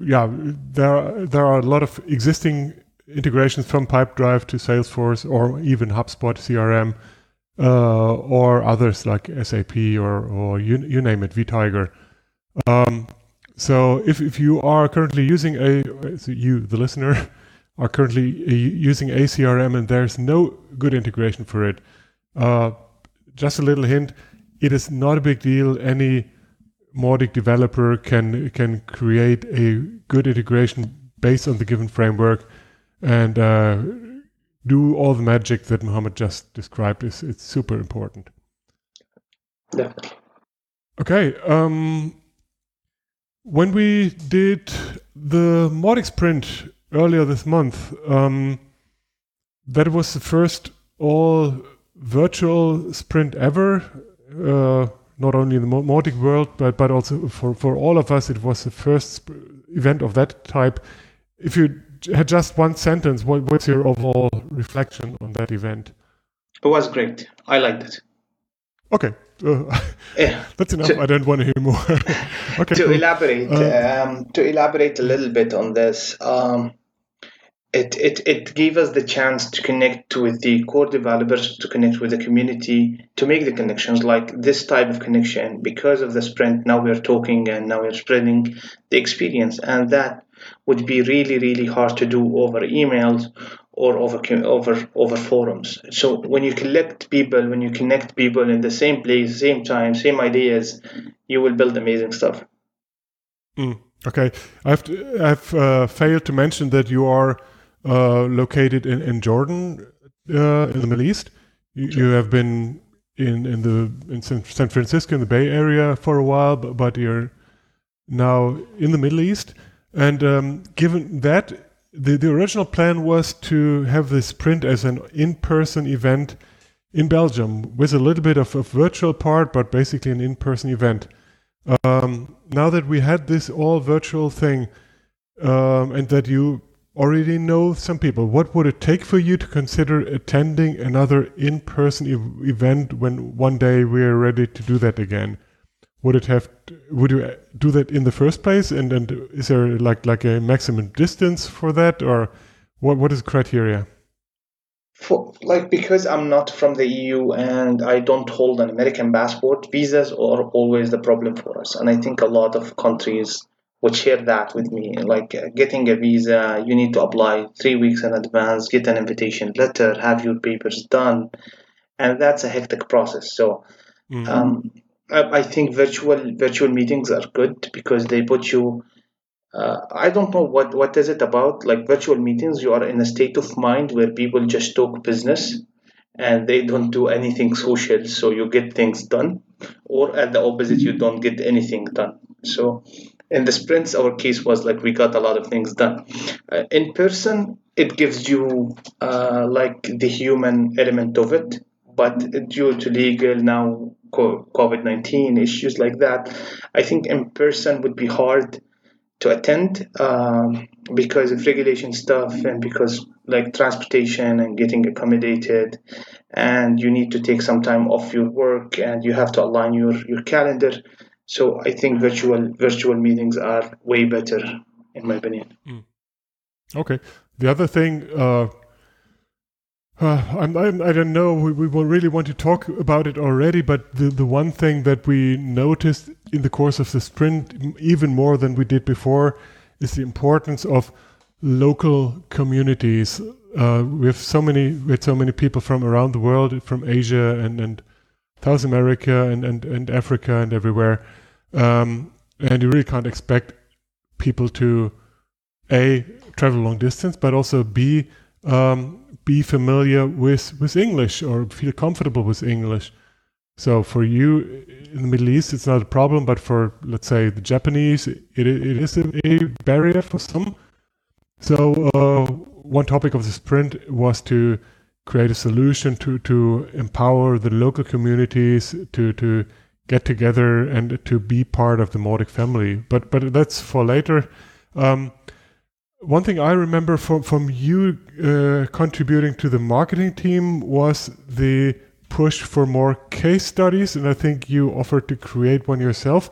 yeah, there are, there are a lot of existing integrations from Pipedrive to Salesforce or even HubSpot CRM uh, or others like SAP or, or you, you name it, vTiger. Um, so if, if you are currently using a, so you, the listener, *laughs* are currently uh, using a CRM and there's no good integration for it, uh, just a little hint, it is not a big deal. Any Mautic developer can can create a good integration based on the given framework and uh, do all the magic that Mohammed just described is it's super important. Definitely. Okay. Um, when we did the Mautic sprint earlier this month, um, that was the first all virtual sprint ever. Uh, not only in the Mautic world, but but also for for all of us, it was the first event of that type. If you had just one sentence, what, what's your overall reflection on that event? It was great. I liked it. Okay. Uh, *laughs* yeah. That's enough. To, I don't want to hear more. *laughs* okay. To cool. elaborate, uh, um, to elaborate a little bit on this, um, it, it, it gave us the chance to connect with the core developers, to connect with the community, to make the connections like this type of connection. Because of the sprint, now we're talking and now we're spreading the experience, and that would be really really hard to do over emails or over over over forums. So when you collect people, when you connect people in the same place, same time, same ideas, you will build amazing stuff. Mm, okay, I've I've uh, failed to mention that you are located in in Jordan, uh, in the Middle East. You, you, have been in in the in San Francisco in the Bay Area for a while, but, but you're now in the Middle East. And um, given that, the, the original plan was to have this print as an in person event in Belgium with a little bit of a virtual part, but basically an in person event. Um, now that we had this all virtual thing um, and that you already know some people, what would it take for you to consider attending another in person e- event when one day we're ready to do that again? would it have would you uh, do that in the first place and and is there like like a maximum distance for that or what what is criteria For, like because I'm not from the EU and I don't hold an American passport, visas are always the problem for us. And I think a lot of countries would share that with me. Like uh, getting a visa, you need to apply three weeks in advance, get an invitation letter, have your papers done, and that's a hectic process. So, mm-hmm. um, I, I, think virtual virtual meetings are good because they put you. Uh, I don't know what what is it about like virtual meetings. You are in a state of mind where people just talk business, and they don't do anything social, so you get things done, or at the opposite, you don't get anything done. So in the sprints our case was like we got a lot of things done. Uh, in person it gives you uh, like the human element of it. But due to legal now covid-19 issues like that i think in person would be hard to attend um, because of regulation stuff and because like transportation and getting accommodated. And you need to take some time off your work and you have to align your, your calendar so I think virtual virtual meetings are way better, in my opinion. Mm. Okay. The other thing, uh, uh, I'm, I'm, I do not know, we, we really want to talk about it already, but the, the one thing that we noticed in the course of the sprint, even more than we did before, is the importance of local communities. Uh, we have so many, we had so many people from around the world, from Asia and, and South America and, and, and Africa and everywhere. Um, and you really can't expect people to a travel long distance, but also b um, be familiar with with English or feel comfortable with English. So for you in the Middle East, it's not a problem, but for let's say the Japanese, it, it is a, barrier for some. So uh, one topic of the sprint was to create a solution to to empower the local communities to to get together and to be part of the Mautic family. But but that's for later. Um, one thing I remember from from you uh, contributing to the marketing team was the push for more case studies, and I think you offered to create one yourself.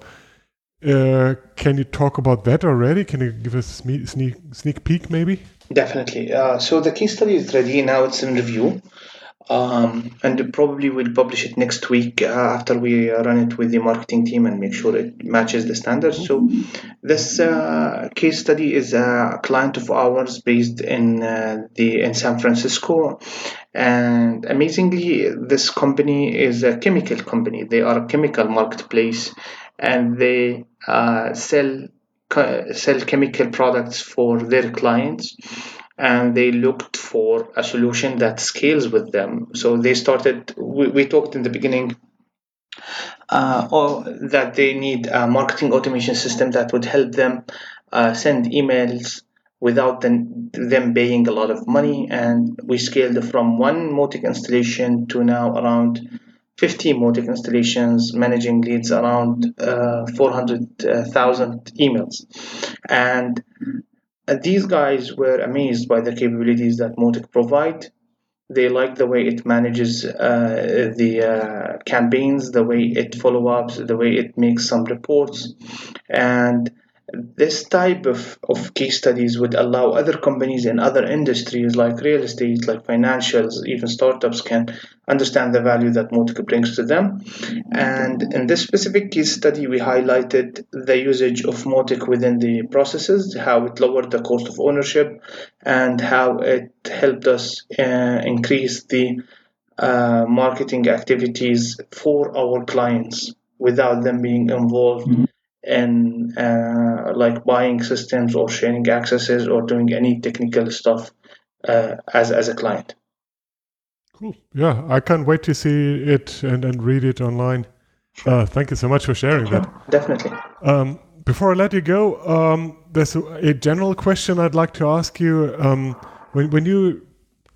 Uh, can you talk about that already? Can you give us a sneak sneak peek, maybe? Definitely. Uh, so the case study is ready now. It's in review um, and probably we'll publish it next week uh, after we run it with the marketing team and make sure it matches the standards. So this uh, case study is a client of ours based in uh, the in San Francisco, and amazingly, this company is a chemical company. They are a chemical marketplace, and they uh, sell sell chemical products for their clients and they looked for a solution that scales with them. So they started, we, we talked in the beginning uh, or that they need a marketing automation system that would help them uh, send emails without them, them paying a lot of money. And we scaled from one Mautic installation to now around 50 Mautic installations, managing leads around uh, 400,000 emails. And and these guys were amazed by the capabilities that Mautic provide. They like the way it manages uh, the uh, campaigns, the way it follow ups, the way it makes some reports, and this type of, of case studies would allow other companies in other industries like real estate, like financials, even startups can understand the value that Mautic brings to them. And in this specific case study, we highlighted the usage of Mautic within the processes, how it lowered the cost of ownership, and how it helped us uh, increase the uh, marketing activities for our clients without them being involved. Mm-hmm in uh, like buying systems or sharing accesses or doing any technical stuff uh, as as a client. Cool. Yeah, I can't wait to see it and, and read it online. Uh, thank you so much for sharing that. *laughs* Definitely. Um, before I let you go, um, there's a, a, general question I'd like to ask you. Um, when when you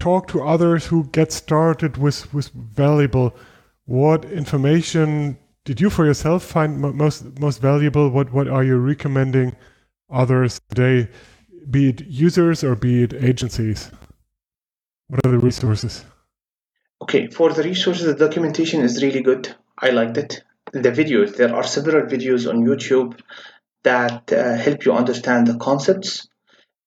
talk to others who get started with with valuable, what information did you for yourself find most most valuable? What what are you recommending others today, be it users or be it agencies? What are the resources? Okay, for the resources, the documentation is really good. I liked it. The videos, there are several videos on YouTube that uh, help you understand the concepts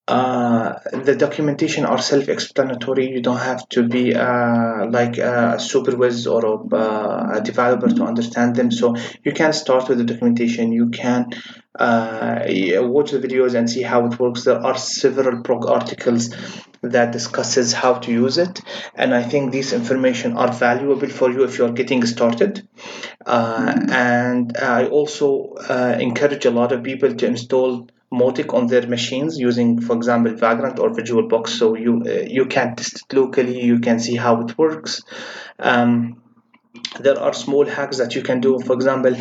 uh, the documentation are self-explanatory. You don't have to be uh, like a supervisor or a, uh, a, developer to understand them. So you can start with the documentation. You can uh, watch the videos and see how it works. There are several blog articles that discusses how to use it, and I think these information are valuable for you if you are getting started. Uh, and I also uh, encourage a lot of people to install Mautic on their machines using, for example, Vagrant or VirtualBox. So you uh, you can test it locally. You can see how it works. Um, there are small hacks that you can do. For example,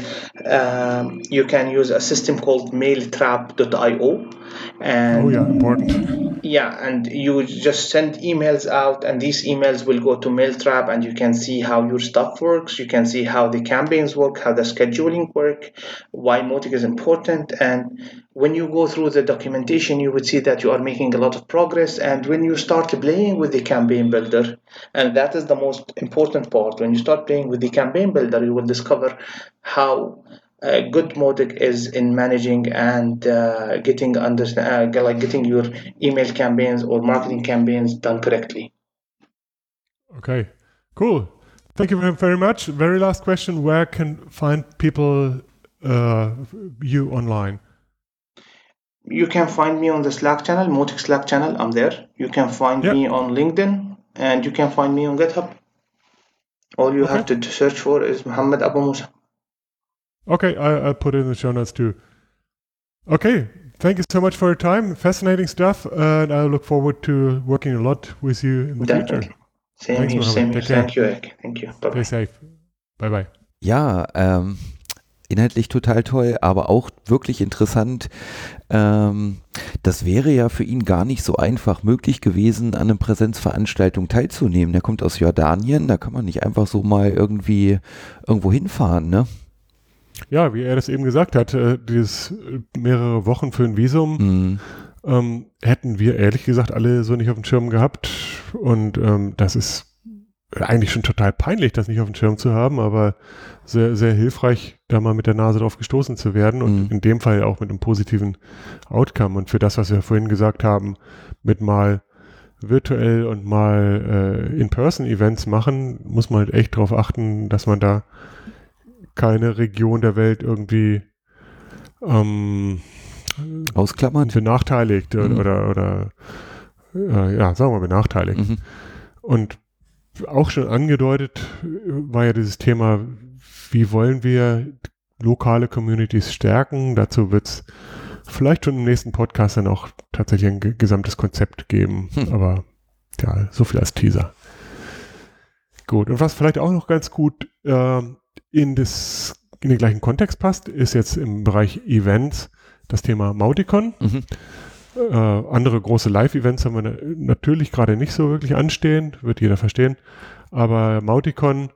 um, you can use a system called mailtrap.io. And oh yeah, important. Yeah, and you just send emails out, and these emails will go to Mailtrap, and you can see how your stuff works. You can see how the campaigns work, how the scheduling work, why Mautic is important, and when you go through the documentation, you would see that you are making a lot of progress. And when you start playing with the campaign builder, and that is the most important part, when you start playing with the campaign builder, you will discover how uh, good Mautic is in managing and uh, getting under, uh, like getting your email campaigns or marketing campaigns done correctly. Okay, cool. Thank you very much. Very last question: Where can find people uh, you online? You can find me on the Slack channel, Mautic Slack channel. I'm there. You can find yep. me on LinkedIn, and you can find me on GitHub. All you okay. have to search for is Mohammed Abu Musa. Okay, I, will put it in the show notes too. Okay, thank you so much for your time. Fascinating stuff, and I look forward to working a lot with you in the Definitely. future. Same Thanks, here, same here. Thank you, Eric. Thank you. Bye Stay safe. Bye bye. Ja, ähm, inhaltlich total toll, aber auch wirklich interessant. Ähm, das wäre ja für ihn gar nicht so einfach möglich gewesen, an einer Präsenzveranstaltung teilzunehmen. Der kommt aus Jordanien, da kann man nicht einfach so mal irgendwie irgendwo hinfahren, ne? Ja, wie er das eben gesagt hat, äh, dieses mehrere Wochen für ein Visum mhm. ähm, hätten wir ehrlich gesagt alle so nicht auf dem Schirm gehabt. Und ähm, das ist eigentlich schon total peinlich, das nicht auf dem Schirm zu haben, aber sehr, sehr hilfreich, da mal mit der Nase drauf gestoßen zu werden und mhm. in dem Fall auch mit einem positiven Outcome. Und für das, was wir vorhin gesagt haben, mit mal virtuell und mal äh, In-Person-Events machen, muss man halt echt darauf achten, dass man da keine Region der Welt irgendwie ähm, ausklammert, benachteiligt mhm. oder, oder äh, ja, sagen wir benachteiligt. Mhm. Und auch schon angedeutet war ja dieses Thema, wie wollen wir lokale Communities stärken? Dazu wird es vielleicht schon im nächsten Podcast dann auch tatsächlich ein gesamtes Konzept geben. Hm. Aber ja, so viel als Teaser. Gut, und was vielleicht auch noch ganz gut äh, in, das, in den gleichen Kontext passt, ist jetzt im Bereich Events das Thema Mauticon. Mhm. Äh, andere große Live-Events haben wir natürlich gerade nicht so wirklich anstehen, wird jeder verstehen. Aber Mauticon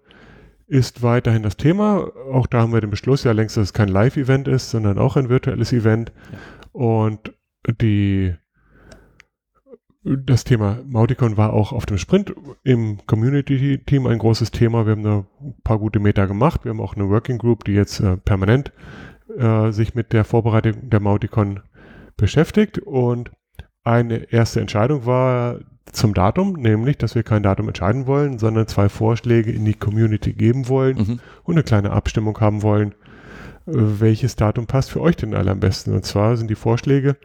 ist weiterhin das Thema. Auch da haben wir den Beschluss ja längst, dass es kein Live-Event ist, sondern auch ein virtuelles Event. Ja. Und die das Thema Mauticon war auch auf dem Sprint im Community-Team ein großes Thema. Wir haben da ein paar gute Meter gemacht. Wir haben auch eine Working Group, die jetzt äh, permanent äh, sich mit der Vorbereitung der Mauticon beschäftigt. Und eine erste Entscheidung war zum Datum, nämlich, dass wir kein Datum entscheiden wollen, sondern zwei Vorschläge in die Community geben wollen mhm. und eine kleine Abstimmung haben wollen, äh, welches Datum passt für euch denn alle am besten. Und zwar sind die Vorschläge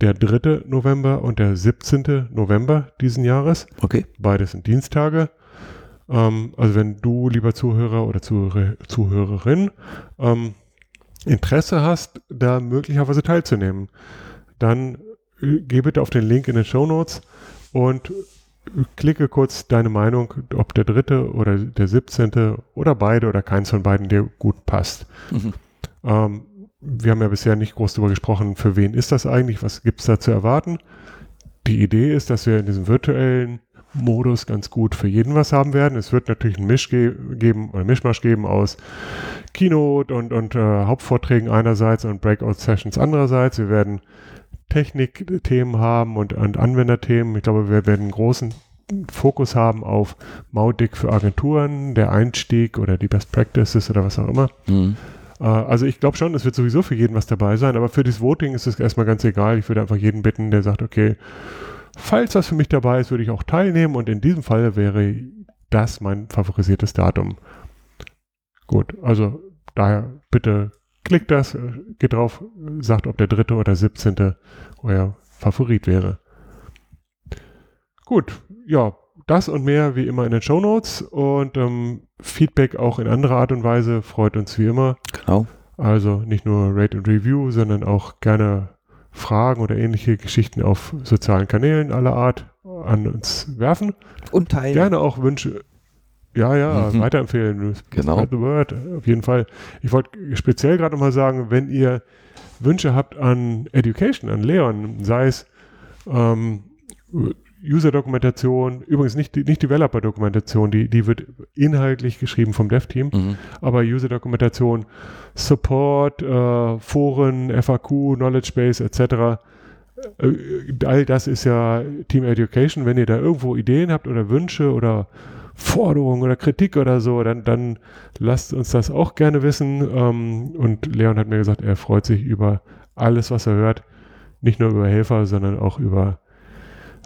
der 3. November und der 17. November diesen Jahres. Okay. Beides sind Dienstage. Ähm, also wenn du, lieber Zuhörer oder Zuhörer, Zuhörerin, ähm, Interesse hast, da möglicherweise teilzunehmen, dann äh, geh bitte auf den Link in den Show Notes und klicke kurz deine Meinung, ob der dritte oder der 17. oder beide oder keins von beiden dir gut passt. Mhm. Ähm, wir haben ja bisher nicht groß darüber gesprochen, für wen ist das eigentlich, was gibt es da zu erwarten. Die Idee ist, dass wir in diesem virtuellen Modus ganz gut für jeden was haben werden. Es wird natürlich einen Misch ge geben, oder Mischmasch geben aus Keynote und, und äh, Hauptvorträgen einerseits und Breakout-Sessions andererseits. Wir werden Technikthemen haben und, und Anwenderthemen. Ich glaube, wir werden einen großen Fokus haben auf Mautic für Agenturen, der Einstieg oder die Best Practices oder was auch immer. Mhm. Äh, also ich glaube schon, es wird sowieso für jeden was dabei sein, aber für das Voting ist es erstmal ganz egal. Ich würde einfach jeden bitten, der sagt, okay, falls das für mich dabei ist, würde ich auch teilnehmen und in diesem Fall wäre das mein favorisiertes Datum. Gut, also daher bitte klickt das, äh, geht drauf, sagt, ob der dritte oder 17. euer Favorit wäre. Gut, ja, das und mehr wie immer in den Show Notes und ähm, Feedback auch in anderer Art und Weise freut uns wie immer. Genau. Also nicht nur Rate und Review, sondern auch gerne Fragen oder ähnliche Geschichten auf sozialen Kanälen aller Art an uns werfen. Und teilen. Gerne auch Wünsche. Ja, ja, Mhm. weiterempfehlen. Genau. Spread the word, auf jeden Fall. Ich wollte speziell gerade nochmal sagen, wenn ihr Wünsche habt an Education, an Leon, sei es ähm, User-Dokumentation, übrigens nicht, die- nicht Developer-Dokumentation, die, die wird inhaltlich geschrieben vom Dev-Team, Mhm. aber User-Dokumentation, Support, äh, Foren, FAQ, Knowledge Base etc. Äh, all das ist ja Team Education. Wenn ihr da irgendwo Ideen habt oder Wünsche oder Forderungen oder Kritik oder so, dann, dann lasst uns das auch gerne wissen. Ähm, und Leon hat mir gesagt, er freut sich über alles, was er hört. Nicht nur über Helfer, sondern auch über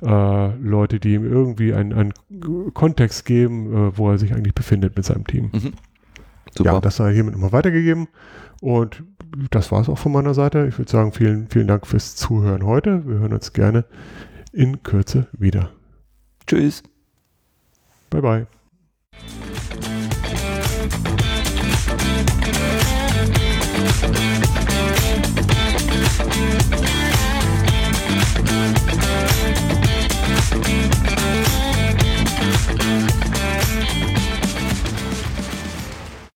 äh, Leute, die ihm irgendwie einen, einen Kontext geben, äh, wo er sich eigentlich befindet mit seinem Team. Super. Ja, das sei hiermit nochmal weitergegeben. Und das war es auch von meiner Seite. Ich würde sagen, vielen, vielen Dank fürs Zuhören heute. Wir hören uns gerne in Kürze wieder. Tschüss. Bye bye.